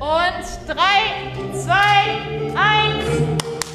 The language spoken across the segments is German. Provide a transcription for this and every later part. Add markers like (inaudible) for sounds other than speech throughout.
Und drei, zwei, eins.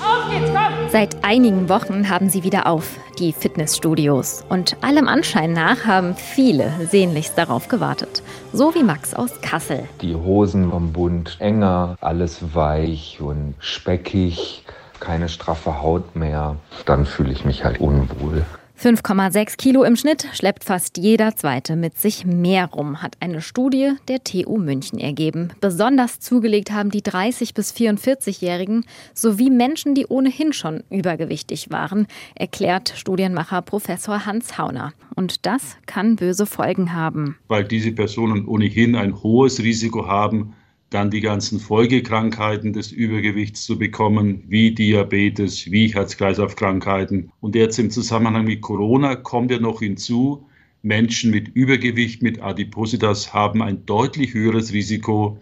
Auf geht's, komm! Seit einigen Wochen haben sie wieder auf, die Fitnessstudios. Und allem Anschein nach haben viele sehnlichst darauf gewartet. So wie Max aus Kassel. Die Hosen vom Bund enger, alles weich und speckig, keine straffe Haut mehr. Dann fühle ich mich halt unwohl. 5,6 Kilo im Schnitt schleppt fast jeder Zweite mit sich mehr rum, hat eine Studie der TU München ergeben. Besonders zugelegt haben die 30- bis 44-Jährigen sowie Menschen, die ohnehin schon übergewichtig waren, erklärt Studienmacher Professor Hans Hauner. Und das kann böse Folgen haben. Weil diese Personen ohnehin ein hohes Risiko haben, dann die ganzen Folgekrankheiten des Übergewichts zu bekommen, wie Diabetes, wie Herz-Kreislauf-Krankheiten. Und jetzt im Zusammenhang mit Corona kommt ja noch hinzu, Menschen mit Übergewicht, mit Adipositas haben ein deutlich höheres Risiko,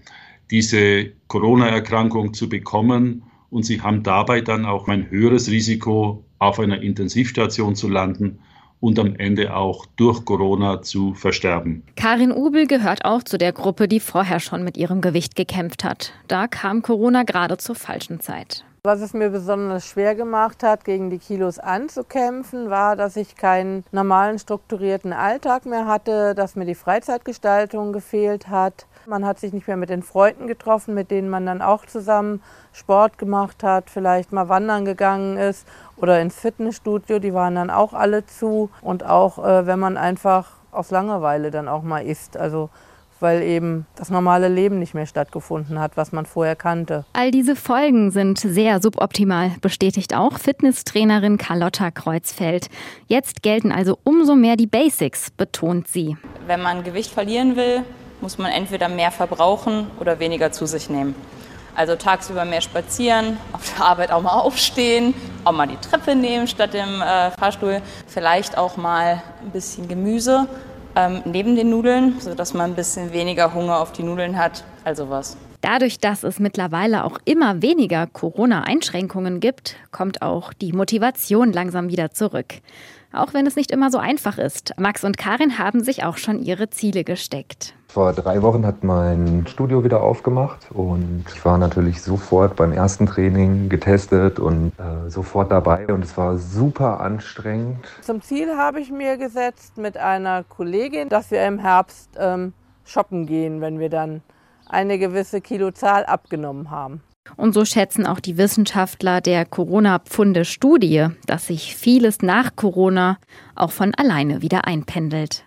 diese Corona-Erkrankung zu bekommen. Und sie haben dabei dann auch ein höheres Risiko, auf einer Intensivstation zu landen und am Ende auch durch Corona zu versterben. Karin Ubel gehört auch zu der Gruppe, die vorher schon mit ihrem Gewicht gekämpft hat. Da kam Corona gerade zur falschen Zeit. Was es mir besonders schwer gemacht hat, gegen die Kilos anzukämpfen, war, dass ich keinen normalen strukturierten Alltag mehr hatte, dass mir die Freizeitgestaltung gefehlt hat. Man hat sich nicht mehr mit den Freunden getroffen, mit denen man dann auch zusammen Sport gemacht hat, vielleicht mal wandern gegangen ist oder ins Fitnessstudio. Die waren dann auch alle zu. Und auch äh, wenn man einfach aus Langeweile dann auch mal isst. Also weil eben das normale Leben nicht mehr stattgefunden hat, was man vorher kannte. All diese Folgen sind sehr suboptimal, bestätigt auch Fitnesstrainerin Carlotta Kreuzfeld. Jetzt gelten also umso mehr die Basics, betont sie. Wenn man Gewicht verlieren will, muss man entweder mehr verbrauchen oder weniger zu sich nehmen. Also tagsüber mehr spazieren, (laughs) auf der Arbeit auch mal aufstehen, auch mal die Treppe nehmen statt dem äh, Fahrstuhl. Vielleicht auch mal ein bisschen Gemüse ähm, neben den Nudeln, sodass man ein bisschen weniger Hunger auf die Nudeln hat. Also was. Dadurch, dass es mittlerweile auch immer weniger Corona-Einschränkungen gibt, kommt auch die Motivation langsam wieder zurück. Auch wenn es nicht immer so einfach ist. Max und Karin haben sich auch schon ihre Ziele gesteckt. Vor drei Wochen hat mein Studio wieder aufgemacht und ich war natürlich sofort beim ersten Training getestet und äh, sofort dabei und es war super anstrengend. Zum Ziel habe ich mir gesetzt mit einer Kollegin, dass wir im Herbst ähm, shoppen gehen, wenn wir dann eine gewisse Kilozahl abgenommen haben. Und so schätzen auch die Wissenschaftler der Corona-Pfunde-Studie, dass sich vieles nach Corona auch von alleine wieder einpendelt.